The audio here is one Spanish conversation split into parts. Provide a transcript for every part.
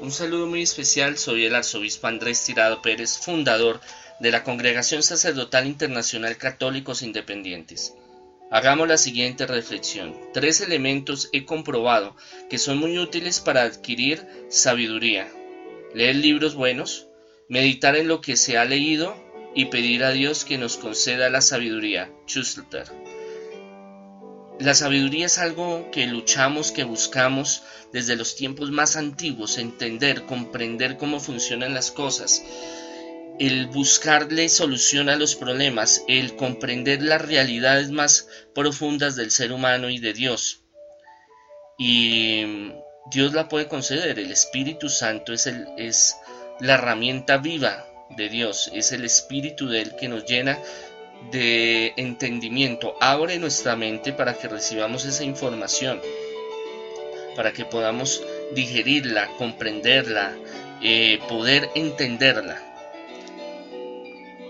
Un saludo muy especial, soy el arzobispo Andrés Tirado Pérez, fundador de la Congregación Sacerdotal Internacional Católicos Independientes. Hagamos la siguiente reflexión. Tres elementos he comprobado que son muy útiles para adquirir sabiduría. Leer libros buenos, meditar en lo que se ha leído y pedir a Dios que nos conceda la sabiduría. Schuster. La sabiduría es algo que luchamos, que buscamos desde los tiempos más antiguos, entender, comprender cómo funcionan las cosas, el buscarle solución a los problemas, el comprender las realidades más profundas del ser humano y de Dios. Y Dios la puede conceder, el Espíritu Santo es, el, es la herramienta viva de Dios, es el Espíritu de Él que nos llena de entendimiento. Abre nuestra mente para que recibamos esa información, para que podamos digerirla, comprenderla, eh, poder entenderla.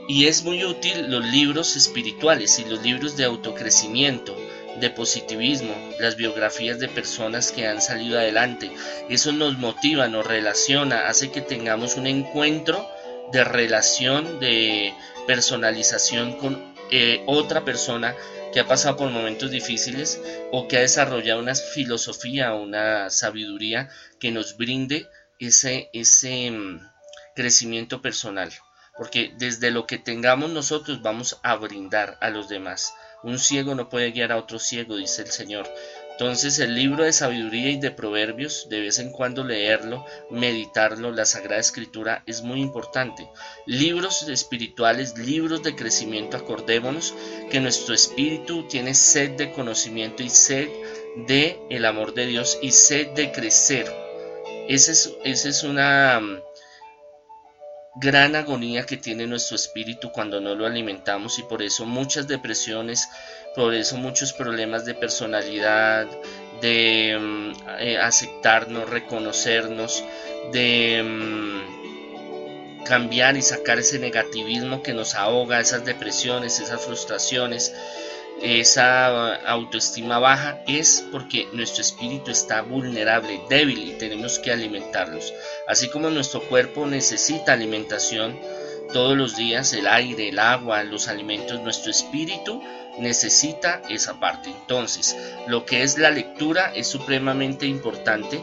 Y es muy útil los libros espirituales y los libros de autocrecimiento, de positivismo, las biografías de personas que han salido adelante. Eso nos motiva, nos relaciona, hace que tengamos un encuentro de relación, de personalización con eh, otra persona que ha pasado por momentos difíciles o que ha desarrollado una filosofía, una sabiduría que nos brinde ese, ese mm, crecimiento personal. Porque desde lo que tengamos nosotros vamos a brindar a los demás. Un ciego no puede guiar a otro ciego, dice el Señor. Entonces el libro de sabiduría y de proverbios, de vez en cuando leerlo, meditarlo, la Sagrada Escritura es muy importante. Libros espirituales, libros de crecimiento, acordémonos que nuestro espíritu tiene sed de conocimiento y sed de el amor de Dios y sed de crecer. Esa es, esa es una gran agonía que tiene nuestro espíritu cuando no lo alimentamos y por eso muchas depresiones, por eso muchos problemas de personalidad, de mm, eh, aceptarnos, reconocernos, de mm, cambiar y sacar ese negativismo que nos ahoga, esas depresiones, esas frustraciones esa autoestima baja es porque nuestro espíritu está vulnerable, débil y tenemos que alimentarlos. Así como nuestro cuerpo necesita alimentación todos los días, el aire, el agua, los alimentos, nuestro espíritu necesita esa parte. Entonces, lo que es la lectura es supremamente importante.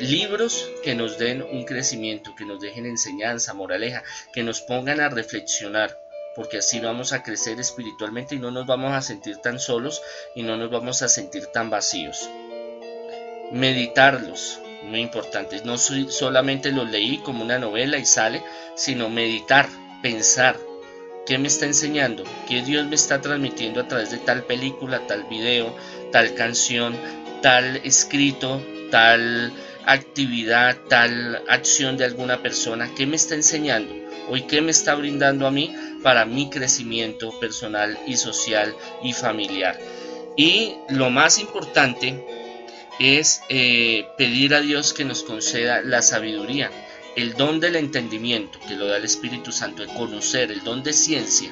Libros que nos den un crecimiento, que nos dejen enseñanza, moraleja, que nos pongan a reflexionar porque así vamos a crecer espiritualmente y no nos vamos a sentir tan solos y no nos vamos a sentir tan vacíos. Meditarlos, muy importante, no solamente lo leí como una novela y sale, sino meditar, pensar, ¿qué me está enseñando? ¿Qué Dios me está transmitiendo a través de tal película, tal video, tal canción, tal escrito, tal actividad, tal acción de alguna persona? ¿Qué me está enseñando? ¿Hoy qué me está brindando a mí para mi crecimiento personal y social y familiar? Y lo más importante es eh, pedir a Dios que nos conceda la sabiduría, el don del entendimiento que lo da el Espíritu Santo, de conocer, el don de ciencia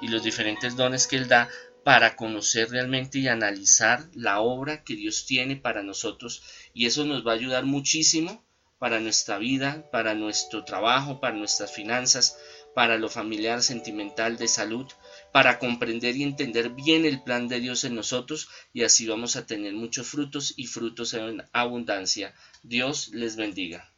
y los diferentes dones que Él da para conocer realmente y analizar la obra que Dios tiene para nosotros y eso nos va a ayudar muchísimo para nuestra vida, para nuestro trabajo, para nuestras finanzas, para lo familiar, sentimental, de salud, para comprender y entender bien el plan de Dios en nosotros y así vamos a tener muchos frutos y frutos en abundancia. Dios les bendiga.